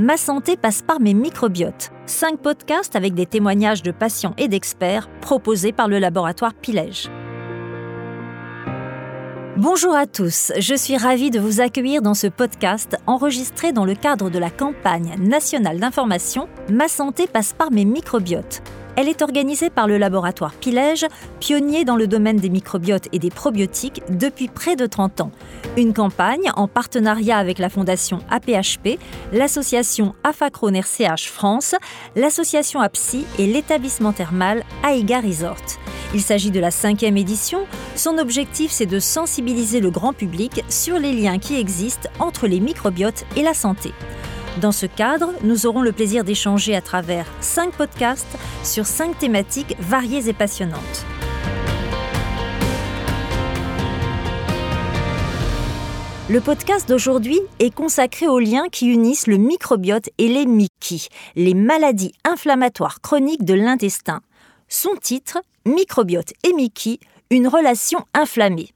Ma santé passe par mes microbiotes. Cinq podcasts avec des témoignages de patients et d'experts proposés par le laboratoire Pilège. Bonjour à tous, je suis ravie de vous accueillir dans ce podcast enregistré dans le cadre de la campagne nationale d'information Ma santé passe par mes microbiotes elle est organisée par le laboratoire Pilège, pionnier dans le domaine des microbiotes et des probiotiques depuis près de 30 ans. Une campagne en partenariat avec la fondation APHP, l'association Afacron RCH France, l'association APSI et l'établissement thermal AIGA Resort. Il s'agit de la cinquième édition. Son objectif, c'est de sensibiliser le grand public sur les liens qui existent entre les microbiotes et la santé. Dans ce cadre, nous aurons le plaisir d'échanger à travers cinq podcasts sur cinq thématiques variées et passionnantes. Le podcast d'aujourd'hui est consacré aux liens qui unissent le microbiote et les MICI, les maladies inflammatoires chroniques de l'intestin. Son titre, Microbiote et MICI, une relation inflammée.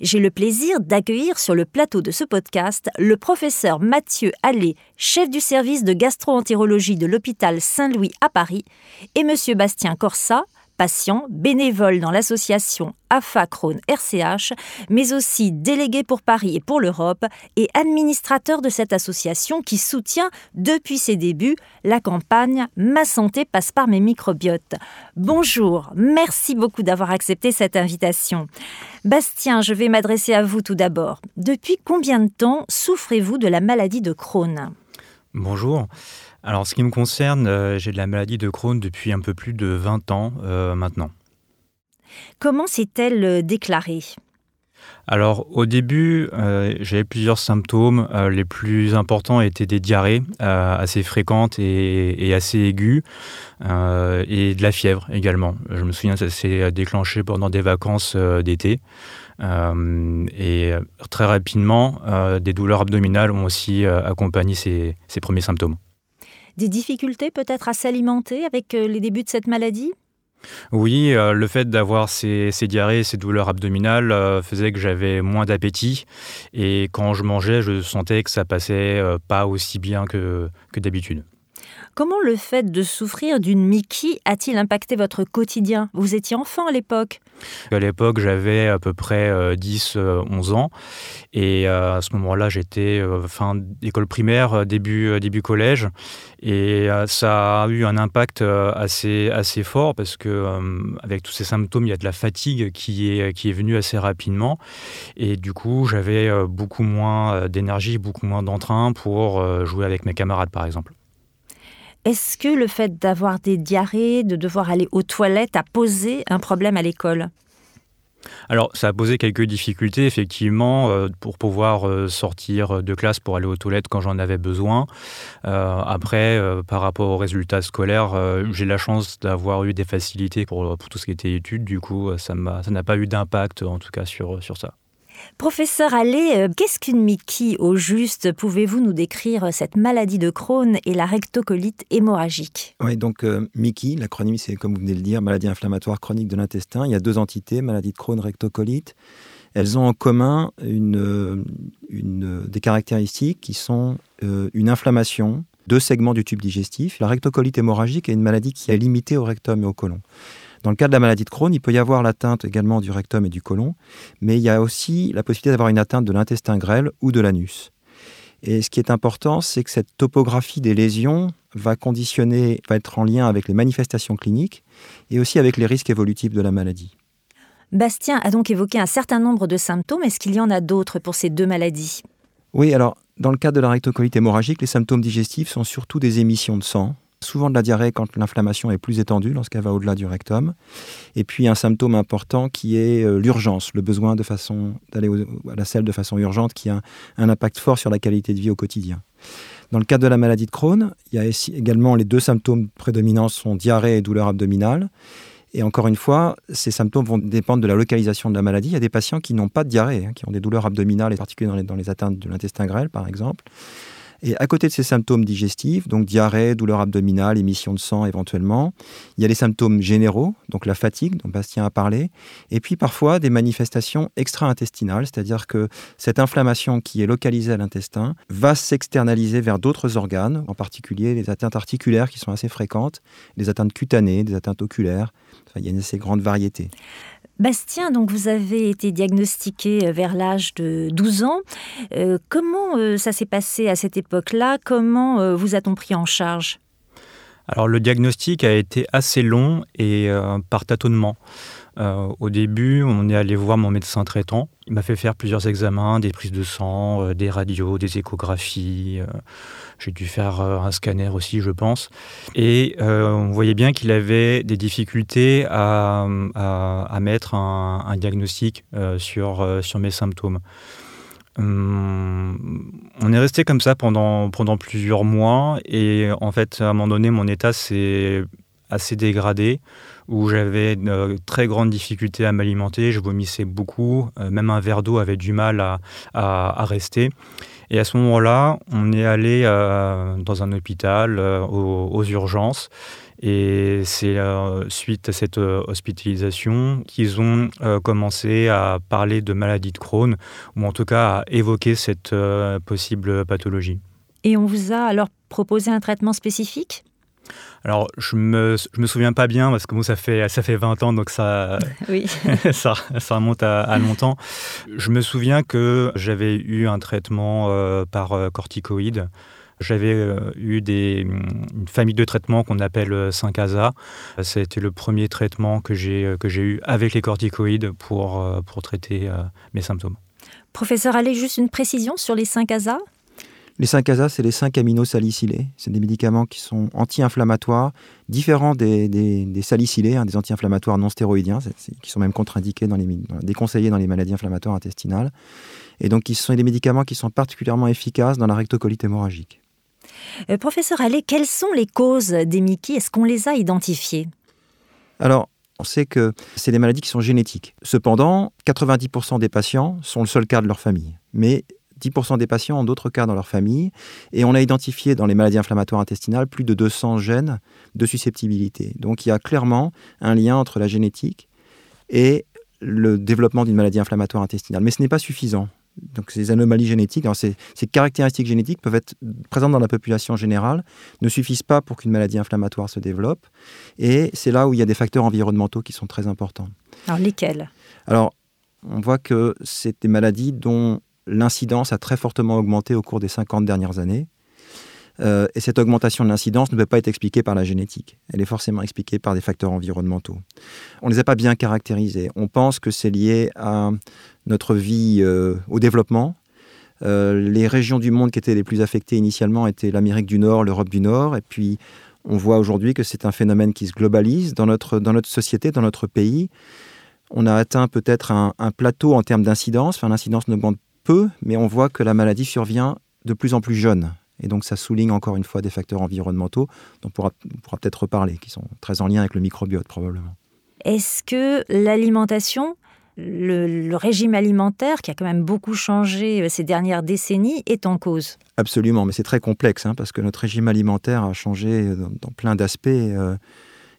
J'ai le plaisir d'accueillir sur le plateau de ce podcast le professeur Mathieu Allais, chef du service de gastroentérologie de l'hôpital Saint-Louis à Paris, et M. Bastien Corsa, patient, bénévole dans l'association AFA Crohn RCH, mais aussi délégué pour Paris et pour l'Europe et administrateur de cette association qui soutient depuis ses débuts la campagne Ma santé passe par mes microbiotes. Bonjour, merci beaucoup d'avoir accepté cette invitation. Bastien, je vais m'adresser à vous tout d'abord. Depuis combien de temps souffrez-vous de la maladie de Crohn? Bonjour. Alors, ce qui me concerne, euh, j'ai de la maladie de Crohn depuis un peu plus de 20 ans euh, maintenant. Comment s'est-elle euh, déclarée? Alors au début, j'avais plusieurs symptômes. les plus importants étaient des diarrhées assez fréquentes et, assez aiguës, et de la fièvre également. Je me souviens, ça s'est déclenché pendant des vacances d'été. et très rapidement, des douleurs abdominales ont aussi accompagné ces premiers symptômes. Des difficultés peut-être à s'alimenter avec euh, les débuts de cette maladie? Oui, euh, le fait d'avoir ces, diarrhées, ces douleurs abdominales euh, faisait que j'avais moins d'appétit. Et quand je mangeais, je sentais que ça passait pas aussi bien que d'habitude. Comment le fait de souffrir d'une Mickey a-t-il impacté votre quotidien? Vous étiez enfant à l'époque À l'époque, j'avais à peu près 10-11 euh, ans. Et euh, à ce moment-là, j'étais euh, fin d'école primaire, début, début collège. Et ça a eu un impact assez, assez fort parce que avec tous ces symptômes, il y a de la fatigue qui est, qui est venue assez rapidement. Et du coup, j'avais beaucoup moins d'énergie, beaucoup moins d'entrain pour jouer avec mes camarades, par exemple. Est-ce que le fait d'avoir des diarrhées, de devoir aller aux toilettes, a posé un problème à l'école? Alors, ça a posé quelques difficultés, effectivement, euh, pour pouvoir euh, sortir de classe pour aller aux toilettes quand j'en avais besoin. Euh, après, par rapport aux résultats scolaires, j'ai la chance d'avoir eu des facilités pour, tout ce qui était études. Du coup, ça n'a pas eu d'impact, en tout cas, sur ça. Professeur Allais, euh, qu'est-ce qu'une Mickey au juste? Pouvez-vous nous décrire euh, cette maladie de Crohn et la rectocolite hémorragique? Oui, donc euh, Mickey, l'acronyme c'est comme vous venez de le dire, maladie inflammatoire chronique de l'intestin. Il y a deux entités, maladie de Crohn, rectocolite. Elles ont en commun une, des caractéristiques qui sont une inflammation, deux segments du tube digestif. La rectocolite hémorragique est une maladie qui est limitée au rectum et au côlon. Dans le cas de la maladie de Crohn, il peut y avoir l'atteinte également du rectum et du côlon, mais il y a aussi la possibilité d'avoir une atteinte de l'intestin grêle ou de l'anus. Et ce qui est important, c'est que cette topographie des lésions va conditionner, va être en lien avec les manifestations cliniques et aussi avec les risques évolutifs de la maladie. Bastien a donc évoqué un certain nombre de symptômes. Est-ce qu'il y en a d'autres pour ces deux maladies? Oui, alors dans le cas de la rectocolite hémorragique, les symptômes digestifs sont surtout des émissions de sang, souvent de la diarrhée quand l'inflammation est plus étendue, lorsqu'elle va au-delà du rectum. Et puis un symptôme important qui est euh, l'urgence, le besoin de façon d'aller à la selle de façon urgente, qui a un, impact fort sur la qualité de vie au quotidien. Dans le cas de la maladie de Crohn, il y a également les deux symptômes prédominants sont diarrhée et douleur abdominale. Et encore une fois, ces symptômes vont dépendre de la localisation de la maladie. Il y a des patients qui n'ont pas de diarrhée, hein, qui ont des douleurs abdominales, et particulièrement dans les, dans les atteintes de l'intestin grêle, par exemple. Et à côté de ces symptômes digestifs, donc diarrhée, douleur abdominale, émission de sang éventuellement, il y a les symptômes généraux, donc la fatigue dont Bastien a parlé, et puis parfois des manifestations extra-intestinales, c'est-à-dire que cette inflammation qui est localisée à l'intestin va s'externaliser vers d'autres organes, en particulier les atteintes articulaires qui sont assez fréquentes, les atteintes cutanées, des atteintes oculaires, il y a une assez grande variété. Bastien, donc vous avez été diagnostiqué euh, vers l'âge de 12 ans. Euh, comment euh, ça s'est passé à cette époque-là? Comment vous a-t-on pris en charge? Alors le diagnostic a été assez long et par tâtonnement. Euh, au début, on est allé voir mon médecin traitant. Il m'a fait faire plusieurs examens, des prises de sang, euh, des radios, des échographies. Euh, j'ai dû faire un scanner aussi, je pense. Et on voyait bien qu'il avait des difficultés à, mettre un, diagnostic sur, sur mes symptômes. Hum, on est resté comme ça pendant, pendant plusieurs mois et en fait, à un moment donné, mon état s'est assez dégradé où j'avais euh, très grande difficulté à m'alimenter, je vomissais beaucoup, euh, même un verre d'eau avait du mal à, rester. Et à ce moment-là, on est allé euh, dans un hôpital aux, urgences. Et c'est suite à cette hospitalisation qu'ils ont commencé à parler de maladie de Crohn, ou en tout cas à évoquer cette possible pathologie. Et on vous a alors proposé un traitement spécifique? Alors, je me, je me souviens pas bien parce que moi, ça fait, ça fait 20 ans, donc ça, ça, ça, remonte à, longtemps. Je me souviens que j'avais eu un traitement euh, par euh, corticoïdes. J'avais euh, eu des, une famille de traitements qu'on appelle 5-ASA. C'était le premier traitement que j'ai eu avec les corticoïdes pour, pour traiter mes symptômes. Professeur, allez juste une précision sur les 5-ASA les 5-ASA, c'est les 5 aminosalicylés. C'est des médicaments qui sont anti-inflammatoires, différents des, des, salicylés, hein, des anti-inflammatoires non stéroïdiens, qui sont même contre-indiqués, dans les, déconseillés dans les maladies inflammatoires intestinales. Et donc, ce sont des médicaments qui sont particulièrement efficaces dans la rectocolite hémorragique. Euh, professeur Allais, quelles sont les causes des MICI Est-ce qu'on les a identifiées? Alors, on sait que c'est des maladies qui sont génétiques. Cependant, 90% des patients sont le seul cas de leur famille. Mais 10% des patients ont d'autres cas dans leur famille. Et on a identifié dans les maladies inflammatoires intestinales plus de 200 gènes de susceptibilité. Donc il y a clairement un lien entre la génétique et le développement d'une maladie inflammatoire intestinale. Mais ce n'est pas suffisant. Donc ces anomalies génétiques, ces, ces, caractéristiques génétiques peuvent être présentes dans la population générale, ne suffisent pas pour qu'une maladie inflammatoire se développe. Et c'est là où il y a des facteurs environnementaux qui sont très importants. Alors lesquels? Alors on voit que c'est des maladies dont l'incidence a très fortement augmenté au cours des 50 dernières années. Euh, et cette augmentation de l'incidence ne peut pas être expliquée par la génétique. Elle est forcément expliquée par des facteurs environnementaux. On ne les a pas bien caractérisés. On pense que c'est lié à notre vie euh, au développement. Euh, les régions du monde qui étaient les plus affectées initialement étaient l'Amérique du Nord, l'Europe du Nord. Et puis, on voit aujourd'hui que c'est un phénomène qui se globalise dans notre, dans notre société, dans notre pays. On a atteint peut-être un, plateau en termes d'incidence. Enfin, l'incidence n'augmente peu, mais on voit que la maladie survient de plus en plus jeune. Et donc ça souligne encore une fois des facteurs environnementaux dont on pourra, peut-être reparler, qui sont très en lien avec le microbiote probablement. Est-ce que l'alimentation, le, régime alimentaire, qui a quand même beaucoup changé euh, ces dernières décennies, est en cause? Absolument, mais c'est très complexe, hein, parce que notre régime alimentaire a changé dans, plein d'aspects. Euh,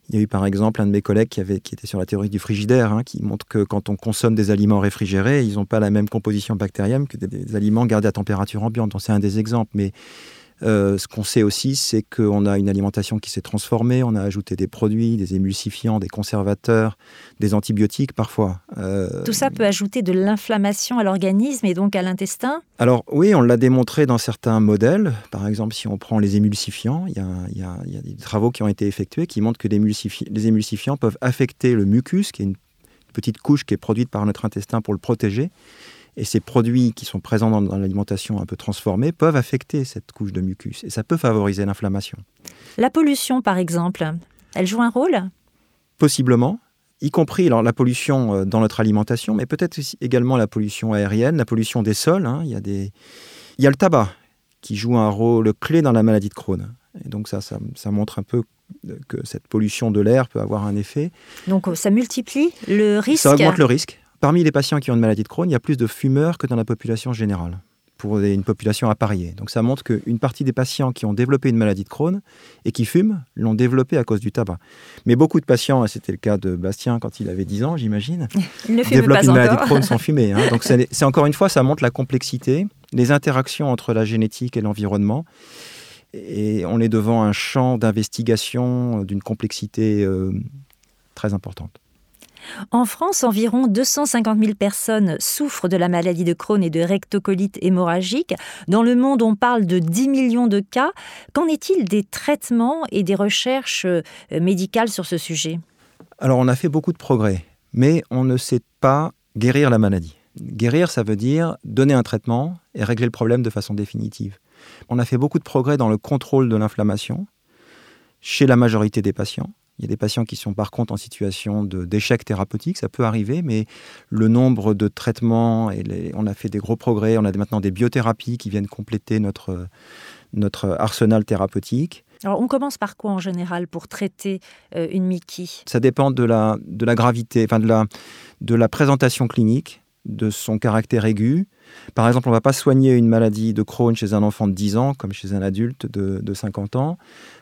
il y a eu par exemple un de mes collègues qui, avait, qui était sur la théorie du frigidaire, hein, qui montre que quand on consomme des aliments réfrigérés, ils n'ont pas la même composition bactérienne que des, aliments gardés à température ambiante. C'est un des exemples. Euh, ce qu'on sait aussi, c'est qu'on a une alimentation qui s'est transformée, on a ajouté des produits, des émulsifiants, des conservateurs, des antibiotiques parfois. Euh, Tout ça peut ajouter de l'inflammation à l'organisme et donc à l'intestin? Alors oui, on l'a démontré dans certains modèles. Par exemple, si on prend les émulsifiants, il y a, des travaux qui ont été effectués qui montrent que les, les émulsifiants peuvent affecter le mucus, qui est une petite couche qui est produite par notre intestin pour le protéger. Et ces produits qui sont présents dans, l'alimentation un peu transformée peuvent affecter cette couche de mucus et ça peut favoriser l'inflammation. La pollution, par exemple, elle joue un rôle? Possiblement, y compris alors, la pollution euh, dans notre alimentation, mais peut-être également la pollution aérienne, la pollution des sols. Hein. Il, y a des... Il y a le tabac qui joue un rôle clé dans la maladie de Crohn. Et donc ça, ça, ça montre un peu que cette pollution de l'air peut avoir un effet. Donc ça multiplie le risque Ça augmente le risque. Parmi les patients qui ont une maladie de Crohn, il y a plus de fumeurs que dans la population générale. pour une population appariée. Donc ça montre qu'une partie des patients qui ont développé une maladie de Crohn et qui fument l'ont développé à cause du tabac. Mais beaucoup de patients, et c'était le cas de Bastien quand il avait 10 ans, j'imagine, développent une maladie de Crohn sans fumer. Hein. Donc c'est encore une fois, ça montre la complexité, les interactions entre la génétique et l'environnement. Et on est devant un champ d'investigation d'une complexité euh, très importante. En France, environ 250 000 personnes souffrent de la maladie de Crohn et de rectocolite hémorragique. Dans le monde, on parle de 10 millions de cas. Qu'en est-il des traitements et des recherches euh, médicales sur ce sujet? Alors, on a fait beaucoup de progrès, mais on ne sait pas guérir la maladie. Guérir, ça veut dire donner un traitement et régler le problème de façon définitive. On a fait beaucoup de progrès dans le contrôle de l'inflammation chez la majorité des patients. Il y a des patients qui sont par contre en situation d'échec thérapeutique, ça peut arriver, mais le nombre de traitements, et on a fait des gros progrès, on a maintenant des biothérapies qui viennent compléter notre, notre arsenal thérapeutique. Alors on commence par quoi en général pour traiter euh, une Mickey Ça dépend de la, de la gravité, enfin de la, de la présentation clinique, de son caractère aigu, par exemple, on ne va pas soigner une maladie de Crohn chez un enfant de 10 ans comme chez un adulte de, 50 ans.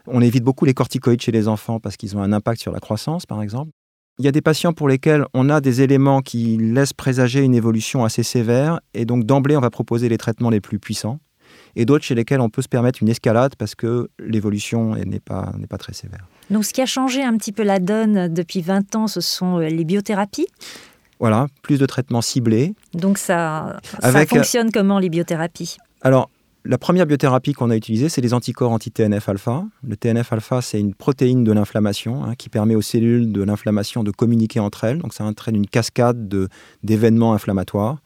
On évite beaucoup les corticoïdes chez les enfants parce qu'ils ont un impact sur la croissance, par exemple. Il y a des patients pour lesquels on a des éléments qui laissent présager une évolution assez sévère et donc d'emblée on va proposer les traitements les plus puissants et d'autres chez lesquels on peut se permettre une escalade parce que l'évolution n'est pas, pas très sévère. Donc ce qui a changé un petit peu la donne depuis 20 ans, ce sont euh, les biothérapies? Voilà, plus de traitements ciblés. Donc ça, ça euh, fonctionne comment les biothérapies? Alors, la première biothérapie qu'on a utilisée, c'est les anticorps anti-TNF-alpha. Le TNF-alpha, c'est une protéine de l'inflammation hein, qui permet aux cellules de l'inflammation de communiquer entre elles. Donc ça entraîne une cascade d'événements inflammatoires.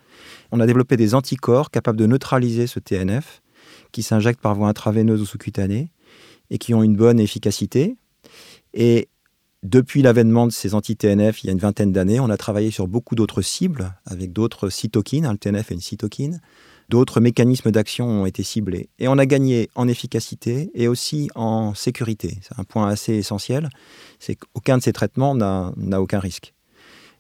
On a développé des anticorps capables de neutraliser ce TNF qui s'injectent par voie intraveineuse ou sous-cutanée et qui ont une bonne efficacité. Et depuis l'avènement de ces anti-TNF il y a une vingtaine d'années, on a travaillé sur beaucoup d'autres cibles avec d'autres cytokines. Hein, le TNF est une cytokine. D'autres mécanismes d'action ont été ciblés. Et on a gagné en efficacité et aussi en sécurité. C'est un point assez essentiel. C'est qu'aucun de ces traitements n'a aucun risque.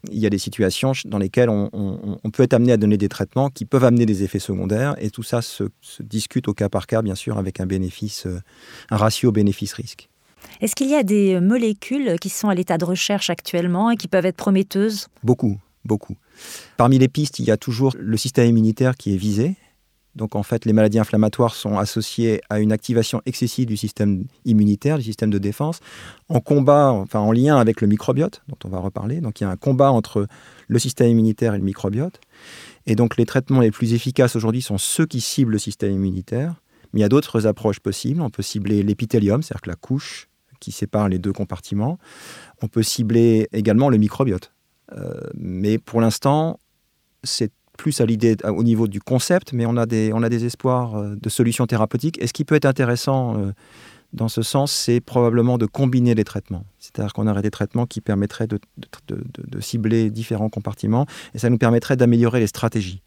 Il y a des situations dans lesquelles on, peut être amené à donner des traitements qui peuvent amener des effets secondaires. Et tout ça se, discute au cas par cas, bien sûr, avec un euh, un ratio bénéfice-risque. Est-ce qu'il y a des molécules qui sont à l'état de recherche actuellement et qui peuvent être prometteuses? Beaucoup, beaucoup. Parmi les pistes, il y a toujours le système immunitaire qui est visé. Donc en fait, les maladies inflammatoires sont associées à une activation excessive du système immunitaire, du système de défense, en combat, enfin en lien avec le microbiote, dont on va reparler. Donc il y a un combat entre le système immunitaire et le microbiote. Et donc les traitements les plus efficaces aujourd'hui sont ceux qui ciblent le système immunitaire. Mais il y a d'autres approches possibles. On peut cibler l'épithélium, c'est-à-dire la couche qui sépare les deux compartiments. On peut cibler également le microbiote. Euh, mais pour l'instant, c'est plus à l'idée au niveau du concept, mais on a des, des espoirs euh, de solutions thérapeutiques. Et ce qui peut être intéressant euh, dans ce sens, c'est probablement de combiner les traitements. C'est-à-dire qu'on aurait des traitements qui permettraient de, cibler différents compartiments et ça nous permettrait d'améliorer les stratégies.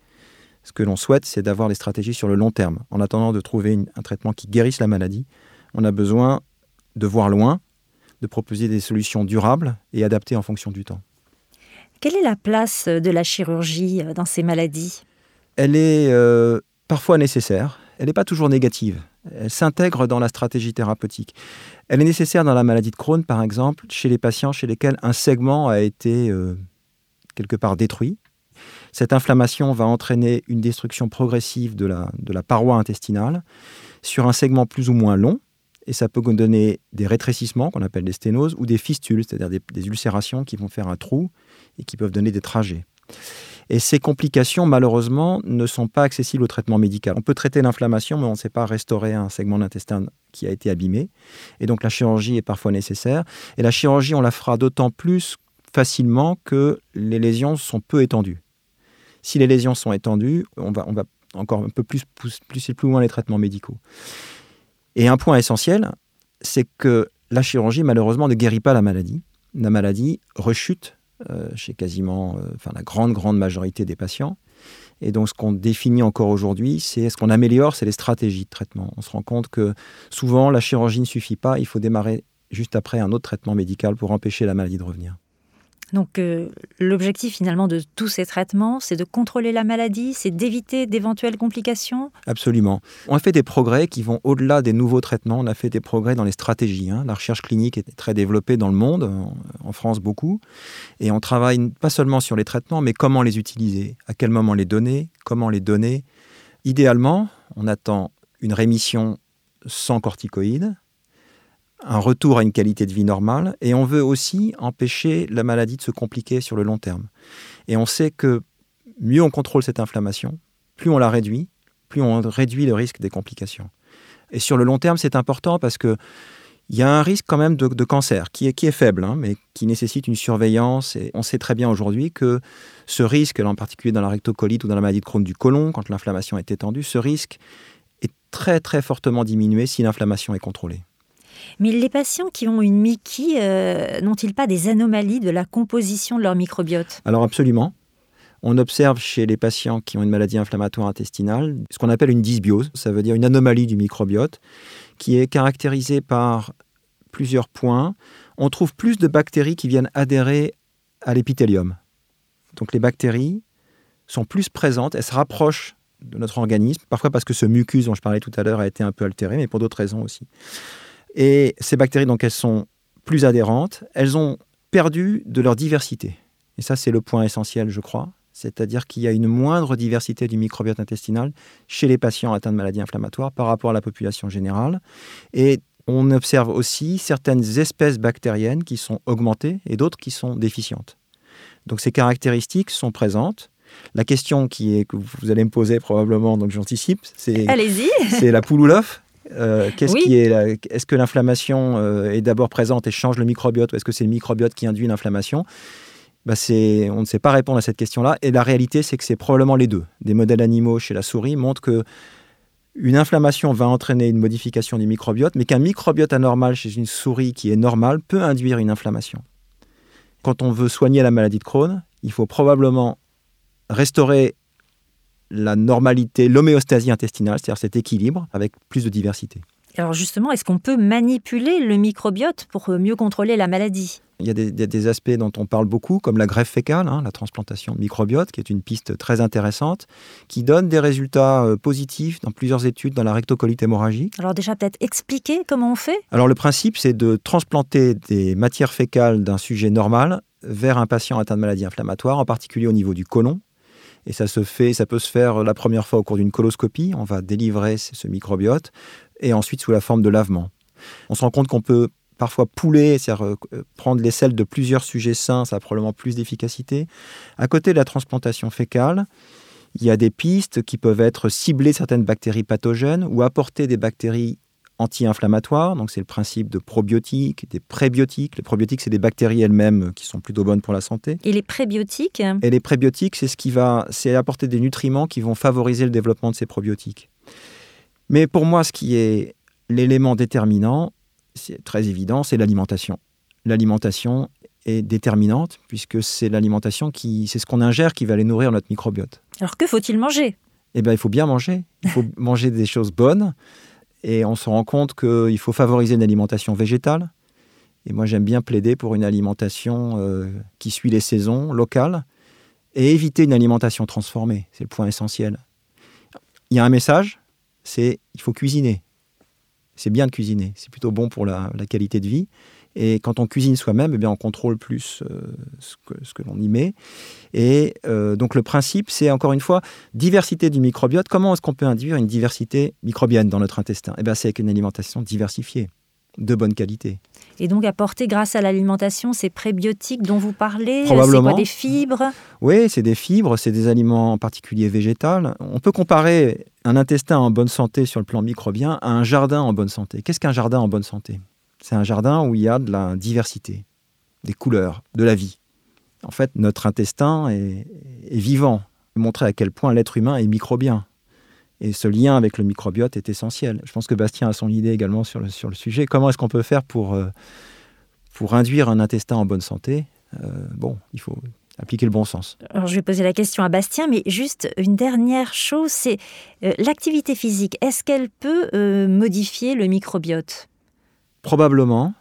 Ce que l'on souhaite, c'est d'avoir les stratégies sur le long terme. En attendant de trouver un traitement qui guérisse la maladie, on a besoin de voir loin, de proposer des solutions durables et adaptées en fonction du temps. Quelle est la place de la chirurgie dans ces maladies? Elle est euh, parfois nécessaire, elle n'est pas toujours négative. Elle s'intègre dans la stratégie thérapeutique. Elle est nécessaire dans la maladie de Crohn, par exemple, chez les patients chez lesquels un segment a été euh, quelque part détruit. Cette inflammation va entraîner une destruction progressive de la, de la paroi intestinale sur un segment plus ou moins long, et ça peut donner des rétrécissements qu'on appelle des sténoses ou des fistules, c'est-à-dire des, ulcérations qui vont faire un trou et qui peuvent donner des trajets. Et ces complications, malheureusement, ne sont pas accessibles au traitement médical. On peut traiter l'inflammation, mais on ne sait pas restaurer un segment d'intestin qui a été abîmé. Et donc la chirurgie est parfois nécessaire. Et la chirurgie, on la fera d'autant plus facilement que les lésions sont peu étendues. Si les lésions sont étendues, on va, encore un peu plus pousser plus loin les traitements médicaux. Et un point essentiel, c'est que la chirurgie, malheureusement, ne guérit pas la maladie. La maladie rechute euh, chez quasiment euh, enfin, la grande, grande majorité des patients. Et donc, ce qu'on définit encore aujourd'hui, c'est ce qu'on améliore, c'est les stratégies de traitement. On se rend compte que souvent, la chirurgie ne suffit pas. Il faut démarrer juste après un autre traitement médical pour empêcher la maladie de revenir. Donc euh, l'objectif finalement de tous ces traitements, c'est de contrôler la maladie, c'est d'éviter d'éventuelles complications? Absolument. On a fait des progrès qui vont au-delà des nouveaux traitements. On a fait des progrès dans les stratégies. Hein. La recherche clinique est très développée dans le monde, en France beaucoup. Et on travaille pas seulement sur les traitements, mais comment les utiliser, à quel moment les donner, comment les donner. Idéalement, on attend une rémission sans corticoïdes, un retour à une qualité de vie normale, et on veut aussi empêcher la maladie de se compliquer sur le long terme. Et on sait que mieux on contrôle cette inflammation, plus on la réduit, plus on réduit le risque des complications. Et sur le long terme, c'est important parce que il y a un risque quand même de, cancer qui est, qui est faible, hein, mais qui nécessite une surveillance. Et on sait très bien aujourd'hui que ce risque, en particulier dans la rectocolite ou dans la maladie de Crohn du côlon, quand l'inflammation est étendue, ce risque est très très fortement diminué si l'inflammation est contrôlée. Mais les patients qui ont une Mickey euh, n'ont-ils pas des anomalies de la composition de leur microbiote? Alors absolument. On observe chez les patients qui ont une maladie inflammatoire intestinale ce qu'on appelle une dysbiose, ça veut dire une anomalie du microbiote, qui est caractérisée par plusieurs points. On trouve plus de bactéries qui viennent adhérer à l'épithélium. Donc les bactéries sont plus présentes, elles se rapprochent de notre organisme, parfois parce que ce mucus dont je parlais tout à l'heure a été un peu altéré, mais pour d'autres raisons aussi. Et ces bactéries, donc, elles sont plus adhérentes, elles ont perdu de leur diversité. Et ça, c'est le point essentiel, je crois. C'est-à-dire qu'il y a une moindre diversité du microbiote intestinal chez les patients atteints de maladies inflammatoires par rapport à la population générale. Et on observe aussi certaines espèces bactériennes qui sont augmentées et d'autres qui sont déficientes. Donc ces caractéristiques sont présentes. La question qui est, que vous allez me poser probablement, donc j'anticipe, c'est, c'est la poule ou l'œuf euh, qu'est-ce qui est Est-ce que l'inflammation euh, est d'abord présente et change le microbiote ou est-ce que c'est le microbiote qui induit l'inflammation? Bah On ne sait pas répondre à cette question-là. Et la réalité, c'est que c'est probablement les deux. Des modèles animaux chez la souris montrent que une inflammation va entraîner une modification du microbiote, mais qu'un microbiote anormal chez une souris qui est normale peut induire une inflammation. Quand on veut soigner la maladie de Crohn, il faut probablement restaurer la normalité, l'homéostasie intestinale, c'est-à-dire cet équilibre avec plus de diversité. Alors justement, est-ce qu'on peut manipuler le microbiote pour mieux contrôler la maladie? Il y a des, aspects dont on parle beaucoup, comme la greffe fécale, hein, la transplantation de microbiote, qui est une piste très intéressante, qui donne des résultats euh, positifs dans plusieurs études dans la rectocolite hémorragique. Alors déjà, peut-être expliquer comment on fait? Alors le principe, c'est de transplanter des matières fécales d'un sujet normal vers un patient atteint de maladie inflammatoire, en particulier au niveau du côlon, et ça se fait, ça peut se faire la première fois au cours d'une coloscopie. On va délivrer ce microbiote et ensuite sous la forme de lavement. On se rend compte qu'on peut parfois pouler, c'est-à-dire euh, prendre les selles de plusieurs sujets sains, ça a probablement plus d'efficacité. À côté de la transplantation fécale, il y a des pistes qui peuvent être cibler certaines bactéries pathogènes ou apporter des bactéries anti-inflammatoires. Donc, c'est le principe de probiotiques, des prébiotiques. Les probiotiques, c'est des bactéries elles-mêmes qui sont plutôt bonnes pour la santé. Et les prébiotiques? Et les prébiotiques, c'est ce qui va, c'est apporter des nutriments qui vont favoriser le développement de ces probiotiques. Mais pour moi, ce qui est l'élément déterminant, c'est très évident, c'est l'alimentation. L'alimentation est déterminante puisque c'est l'alimentation qui, c'est ce qu'on ingère qui va aller nourrir notre microbiote. Alors que faut-il manger? Eh bien, il faut bien manger. Il faut manger des choses bonnes. Et on se rend compte qu'il faut favoriser une alimentation végétale. Et moi, j'aime bien plaider pour une alimentation euh, qui suit les saisons locales et éviter une alimentation transformée. C'est le point essentiel. Il y a un message, c'est il faut cuisiner. C'est bien de cuisiner, c'est plutôt bon pour la, qualité de vie. Et quand on cuisine soi-même, eh bien, on contrôle plus euh, ce que, ce que l'on y met. Et euh, donc le principe, c'est encore une fois, diversité du microbiote. Comment est-ce qu'on peut induire une diversité microbienne dans notre intestin? Eh bien, c'est avec une alimentation diversifiée, de bonne qualité. Et donc apporter grâce à l'alimentation ces prébiotiques dont vous parlez C'est quoi des fibres? Oui, c'est des fibres, c'est des aliments en particulier végétales. On peut comparer un intestin en bonne santé sur le plan microbien à un jardin en bonne santé. Qu'est-ce qu'un jardin en bonne santé? C'est un jardin où il y a de la diversité, des couleurs, de la vie. En fait, notre intestin est, vivant. Montrer à quel point l'être humain est microbien. Et ce lien avec le microbiote est essentiel. Je pense que Bastien a son idée également sur le, sur le sujet. Comment est-ce qu'on peut faire pour, euh, pour induire un intestin en bonne santé? Euh, Bon, il faut appliquer le bon sens. Alors, je vais poser la question à Bastien, mais juste une dernière chose, c'est euh, l'activité physique. Est-ce qu'elle peut modifier le microbiote? Probablement.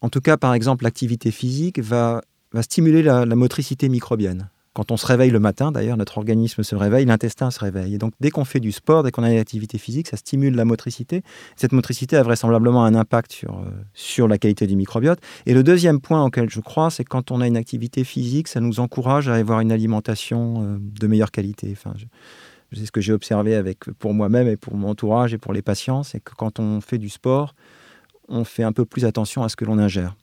En tout cas, par exemple, l'activité physique va stimuler la, motricité microbienne. Quand on se réveille le matin, d'ailleurs, notre organisme se réveille, l'intestin se réveille. Et donc, dès qu'on fait du sport, dès qu'on a une activité physique, ça stimule la motricité. Cette motricité a vraisemblablement un impact sur, euh, sur la qualité du microbiote. Et le deuxième point auquel je crois, c'est quand on a une activité physique, ça nous encourage à avoir une alimentation euh, de meilleure qualité. C'est ce que j'ai observé avec, pour moi-même et pour mon entourage et pour les patients, c'est que quand on fait du sport, on fait un peu plus attention à ce que l'on ingère.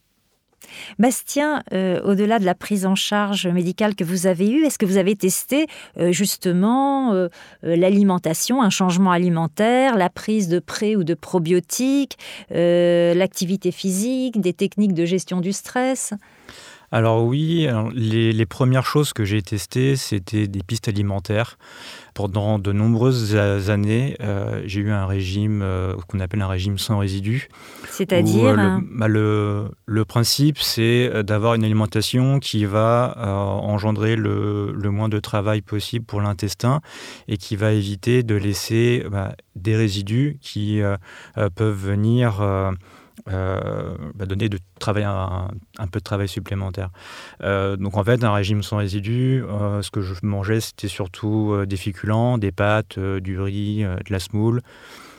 Bastien, euh, au-delà de la prise en charge médicale que vous avez eue, est-ce que vous avez testé euh, justement euh, l'alimentation, un changement alimentaire, la prise de pré ou de probiotiques, l'activité physique, des techniques de gestion du stress? Alors oui, les, premières choses que j'ai testées, c'était des pistes alimentaires. Pendant de nombreuses années, euh, j'ai eu un régime euh, qu'on appelle un régime sans résidus. C'est-à-dire euh, bah, le, le, principe, c'est d'avoir une alimentation qui va engendrer le, moins de travail possible pour l'intestin et qui va éviter de laisser bah, des résidus qui peuvent venir euh, bah, donner de travail, un, peu de travail supplémentaire. Euh, donc en fait, un régime sans résidus, euh, ce que je mangeais, c'était surtout des féculents, des pâtes, du riz, de la semoule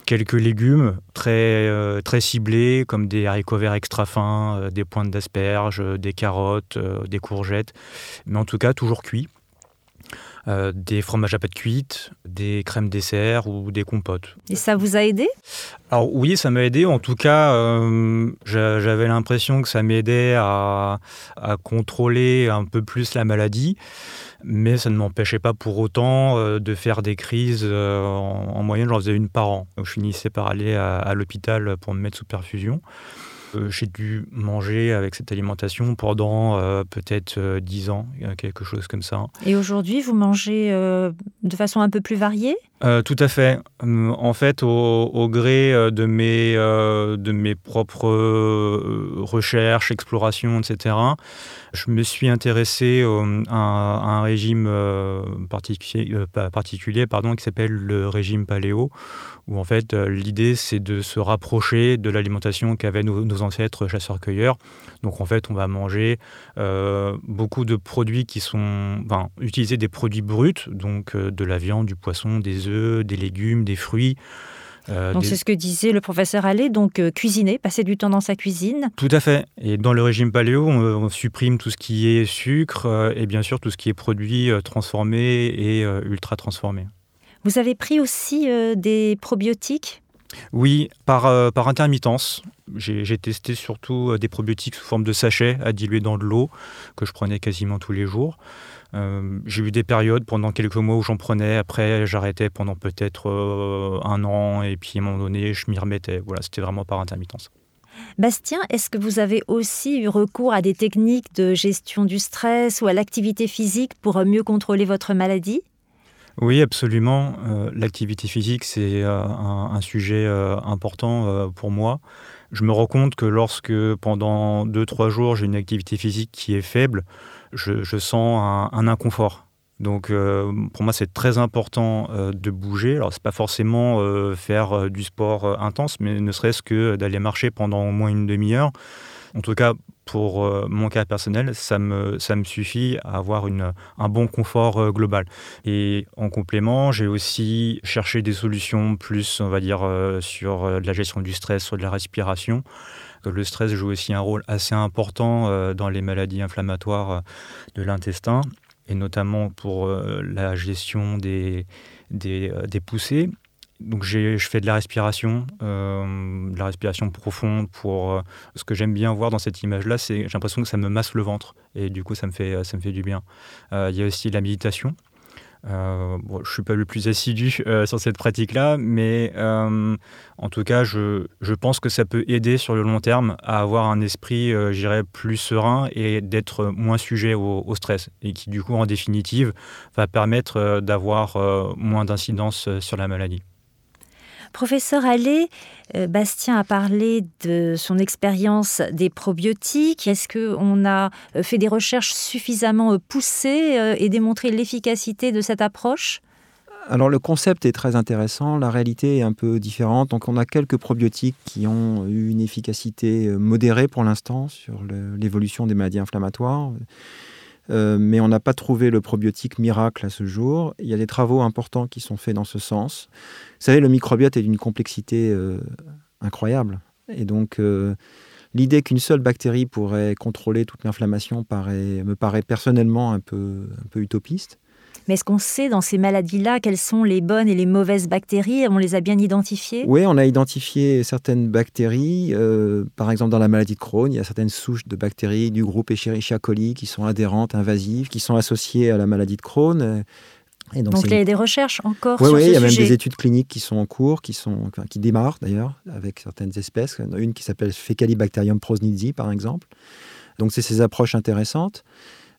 quelques légumes très, très ciblés, comme des haricots verts extra fins, des pointes d'asperges, des carottes, des courgettes, mais en tout cas toujours cuits. Euh, des fromages à pâte cuite, des crèmes dessert ou des compotes. Et ça vous a aidé? Alors oui, ça m'a aidé. En tout cas, euh, j'avais l'impression que ça m'aidait à, contrôler un peu plus la maladie. Mais ça ne m'empêchait pas pour autant euh, de faire des crises. en, moyenne, j'en faisais une par an. je finissais par aller à l'hôpital pour me mettre sous perfusion. Euh, j'ai dû manger avec cette alimentation pendant euh, peut-être 10 euh, ans, quelque chose comme ça. Et aujourd'hui, vous mangez de façon un peu plus variée? Tout à fait. En fait, au, gré de mes, de mes propres recherches, explorations, etc., je me suis intéressé à, un régime particulier, pardon, qui s'appelle le régime paléo, où en fait euh, l'idée c'est de se rapprocher de l'alimentation qu'avaient nos, ancêtres chasseurs-cueilleurs. Donc en fait on va manger euh, beaucoup de produits qui sont, enfin, utiliser des produits bruts, donc euh, de la viande, du poisson, des œufs, des légumes, des fruits. donc c'est ce que disait le professeur Allais, donc cuisiner, passer du temps dans sa cuisine. Tout à fait. Et dans le régime paléo, on, supprime tout ce qui est sucre et bien sûr tout ce qui est produit transformé et ultra transformé. Vous avez pris aussi euh, des probiotiques? Oui, par, euh, par intermittence. J'ai testé surtout euh, des probiotiques sous forme de sachets à diluer dans de l'eau, que je prenais quasiment tous les jours. J'ai eu des périodes pendant quelques mois où j'en prenais, après j'arrêtais pendant peut-être un an, et puis à un moment donné, je m'y remettais. Voilà, c'était vraiment par intermittence. Bastien, est-ce que vous avez aussi eu recours à des techniques de gestion du stress ou à l'activité physique pour mieux contrôler votre maladie? Oui, absolument. Euh, l'activité physique, c'est euh, un, sujet euh, important pour moi. Je me rends compte que lorsque pendant 2-3 jours, j'ai une activité physique qui est faible, je, sens un, inconfort. Donc pour moi, c'est très important de bouger. Alors, c'est pas forcément faire du sport intense, mais ne serait-ce que d'aller marcher pendant au moins une demi-heure. En tout cas, pour euh, mon cas personnel, ça me, ça me suffit à avoir une, un bon confort euh, global. Et en complément, j'ai aussi cherché des solutions plus, on va dire, euh, sur la gestion du stress, sur de la respiration. Le stress joue aussi un rôle assez important dans les maladies inflammatoires de l'intestin, et notamment pour la gestion des, des, des poussées donc je fais de la respiration, euh, de la respiration profonde pour euh, ce que j'aime bien voir dans cette image-là, c'est j'ai l'impression que ça me masse le ventre et du coup ça me fait ça me fait du bien. Euh, il y a aussi la méditation. je suis pas le plus assidu sur cette pratique-là, mais en tout cas, je, je, pense que ça peut aider sur le long terme à avoir un esprit, j'irais, plus serein et d'être moins sujet au, stress et qui du coup, en définitive, va permettre d'avoir moins d'incidence sur la maladie. Professeur Allais, euh, Bastien a parlé de son expérience des probiotiques. Est-ce qu'on a euh, fait des recherches suffisamment euh, poussées et démontré l'efficacité de cette approche? Alors le concept est très intéressant, la réalité est un peu différente. Donc on a quelques probiotiques qui ont eu une efficacité modérée pour l'instant sur l'évolution des maladies inflammatoires. Euh, mais on n'a pas trouvé le probiotique miracle à ce jour. Il y a des travaux importants qui sont faits dans ce sens. Vous savez, le microbiote est d'une complexité euh, incroyable. Et donc, l'idée qu'une seule bactérie pourrait contrôler toute l'inflammation me paraît personnellement un un peu utopiste. Mais est-ce qu'on sait dans ces maladies-là quelles sont les bonnes et les mauvaises bactéries? On les a bien identifiées? Oui, on a identifié certaines bactéries. Euh, par exemple, dans la maladie de Crohn, il y a certaines souches de bactéries du groupe Escherichia coli qui sont adhérentes, invasives, qui sont associées à la maladie de Crohn. Et donc, il y a des recherches encore oui, sur oui, il y a même des études cliniques qui sont en cours, qui, sont, qui démarrent d'ailleurs avec certaines espèces. Il y en a une qui s'appelle Fecalibacterium prosnitzi, par exemple. Donc c'est ces approches intéressantes.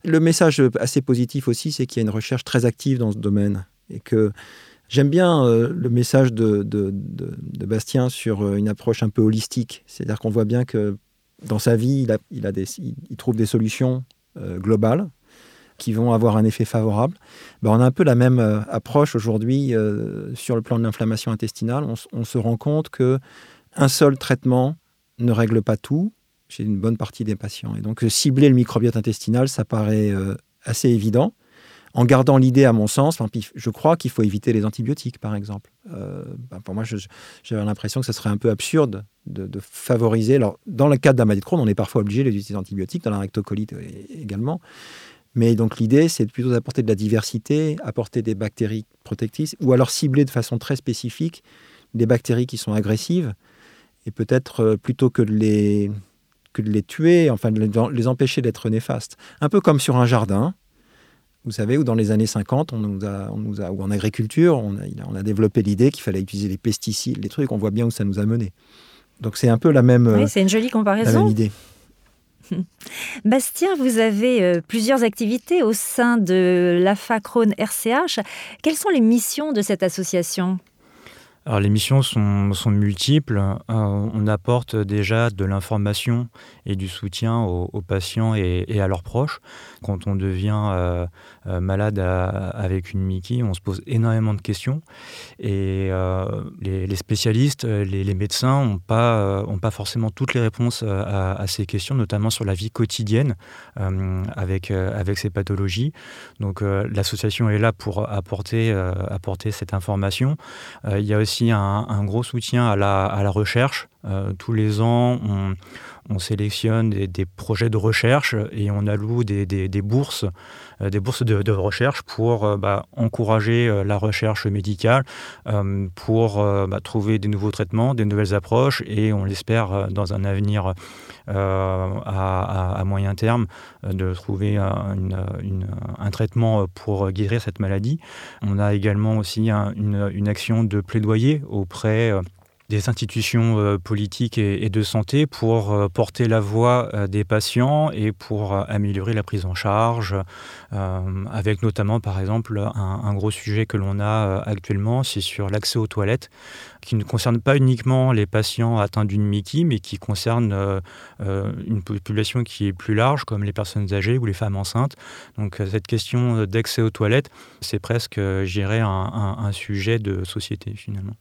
Le message assez positif aussi, c'est qu'il y a une recherche très active dans ce domaine et que j'aime bien euh, le message de, Bastien sur euh, une approche un peu holistique. C'est-à-dire qu'on voit bien que dans sa vie, il, a, il trouve des solutions euh, globales qui vont avoir un effet favorable. Ben, on a un peu la même approche aujourd'hui sur le plan de l'inflammation intestinale. On, on, se rend compte que un seul traitement ne règle pas tout chez une bonne partie des patients. Et donc, cibler le microbiote intestinal, ça paraît euh, assez évident. En gardant l'idée, à mon sens, je crois qu'il faut éviter les antibiotiques, par exemple. Euh, ben, pour moi, j'avais l'impression que ce serait un peu absurde de, favoriser. Alors, dans le cadre d'un maladie de Crohn, on est parfois obligé d'utiliser des antibiotiques, dans la rectocolite également. Mais donc l'idée, c'est plutôt d'apporter de la diversité, apporter des bactéries protectrices, ou alors cibler de façon très spécifique des bactéries qui sont agressives, et peut-être euh, plutôt que de les, que de les tuer, enfin de les empêcher d'être néfastes. Un peu comme sur un jardin, vous savez, où dans les années 50, on nous a, on nous a ou en agriculture, on a, on a développé l'idée qu'il fallait utiliser les pesticides, les trucs, on voit bien où ça nous a mené. Donc c'est un peu la même, oui, c'est une jolie comparaison. La même idée. Bastien, vous avez euh, plusieurs activités au sein de l'AFA Crohn RCH. Quelles sont les missions de cette association? Alors les missions sont, multiples. Euh, on apporte déjà de l'information et du soutien aux, patients et, à leurs proches. Quand on devient euh, euh, malade avec une Mickey, on se pose énormément de questions. Et les, spécialistes, les, médecins n'ont pas, forcément toutes les réponses à, ces questions, notamment sur la vie quotidienne avec, avec ces pathologies. Donc l'association est là pour apporter, apporter cette information. il y a aussi un, gros soutien à la, recherche. Euh, tous les ans, on, sélectionne des, projets de recherche et on alloue des, bourses, des bourses euh, de, recherche pour euh, bah, encourager la recherche médicale, pour bah, trouver des nouveaux traitements, des nouvelles approches et on l'espère dans un avenir à, moyen terme de trouver un traitement pour guérir cette maladie. On a également aussi une, action de plaidoyer auprès des institutions euh, politiques et, de santé pour euh, porter la voix euh, des patients et pour améliorer la prise en charge, avec notamment par exemple un, gros sujet que l'on a actuellement, c'est sur l'accès aux toilettes, qui ne concerne pas uniquement les patients atteints d'une MICI, mais qui concerne une population qui est plus large, comme les personnes âgées ou les femmes enceintes. Donc cette question d'accès aux toilettes, c'est presque, je un sujet de société finalement.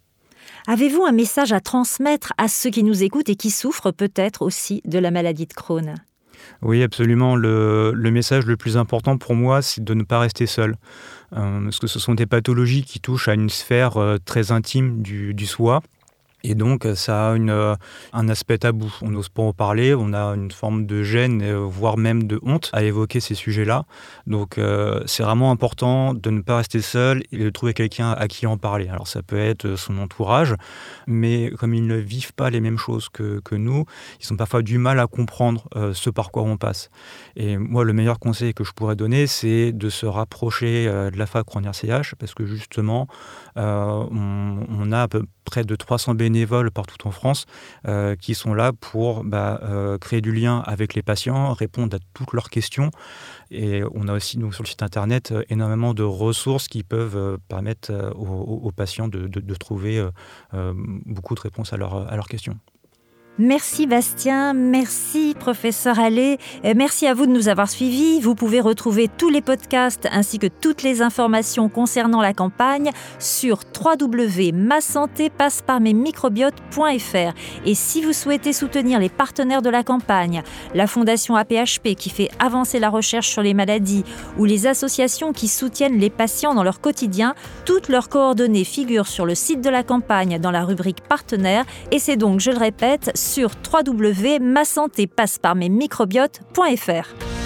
Avez-vous un message à transmettre à ceux qui nous écoutent et qui souffrent peut-être aussi de la maladie de Crohn? Oui, absolument. Le, message le plus important pour moi, c'est de ne pas rester seul. Euh, parce que ce sont des pathologies qui touchent à une sphère euh, très intime du, du soi. Et donc, ça a euh, un aspect tabou. On n'ose pas en parler, on a une forme de gêne, euh, voire même de honte à évoquer ces sujets-là. Donc, euh, c'est vraiment important de ne pas rester seul et de trouver quelqu'un à qui en parler. Alors, ça peut être son entourage, mais comme ils ne vivent pas les mêmes choses que, que nous, ils ont parfois du mal à comprendre ce par quoi on passe. Et moi, le meilleur conseil que je pourrais donner, c'est de se rapprocher de la fac en RCH, parce que justement, on, on, a près de 300 bénévoles partout en France euh, qui sont là pour bah, euh, créer du lien avec les patients, répondre à toutes leurs questions. Et on a aussi sur le site internet euh, énormément de ressources qui peuvent permettre aux, patients de, trouver beaucoup de réponses à leurs questions. Merci Bastien, merci professeur Allais, merci à vous de nous avoir suivis. Vous pouvez retrouver tous les podcasts ainsi que toutes les informations concernant la campagne sur www.masanté-passe-par-mes-microbiotes.fr. Et si vous souhaitez soutenir les partenaires de la campagne, la Fondation APHP qui fait avancer la recherche sur les maladies ou les associations qui soutiennent les patients dans leur quotidien, toutes leurs coordonnées figurent sur le site de la campagne dans la rubrique partenaires et c'est donc, je le répète, sur www.masantépasse-par-mes-microbiotes.fr.